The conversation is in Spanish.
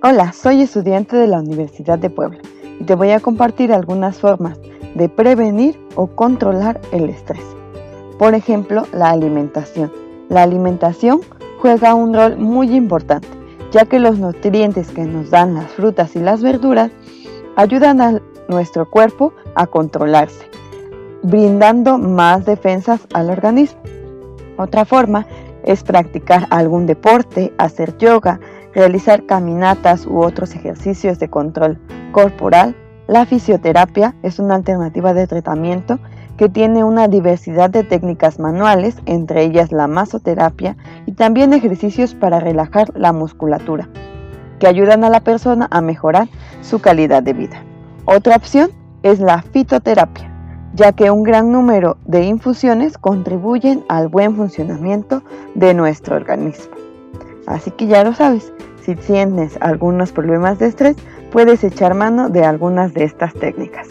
Hola, soy estudiante de la Universidad de Puebla y te voy a compartir algunas formas de prevenir o controlar el estrés. Por ejemplo, la alimentación. La alimentación juega un rol muy importante, ya que los nutrientes que nos dan las frutas y las verduras ayudan a nuestro cuerpo a controlarse, brindando más defensas al organismo. Otra forma es practicar algún deporte, hacer yoga, realizar caminatas u otros ejercicios de control corporal, la fisioterapia es una alternativa de tratamiento que tiene una diversidad de técnicas manuales, entre ellas la masoterapia y también ejercicios para relajar la musculatura, que ayudan a la persona a mejorar su calidad de vida. Otra opción es la fitoterapia, ya que un gran número de infusiones contribuyen al buen funcionamiento de nuestro organismo. Así que ya lo sabes, si tienes algunos problemas de estrés, puedes echar mano de algunas de estas técnicas.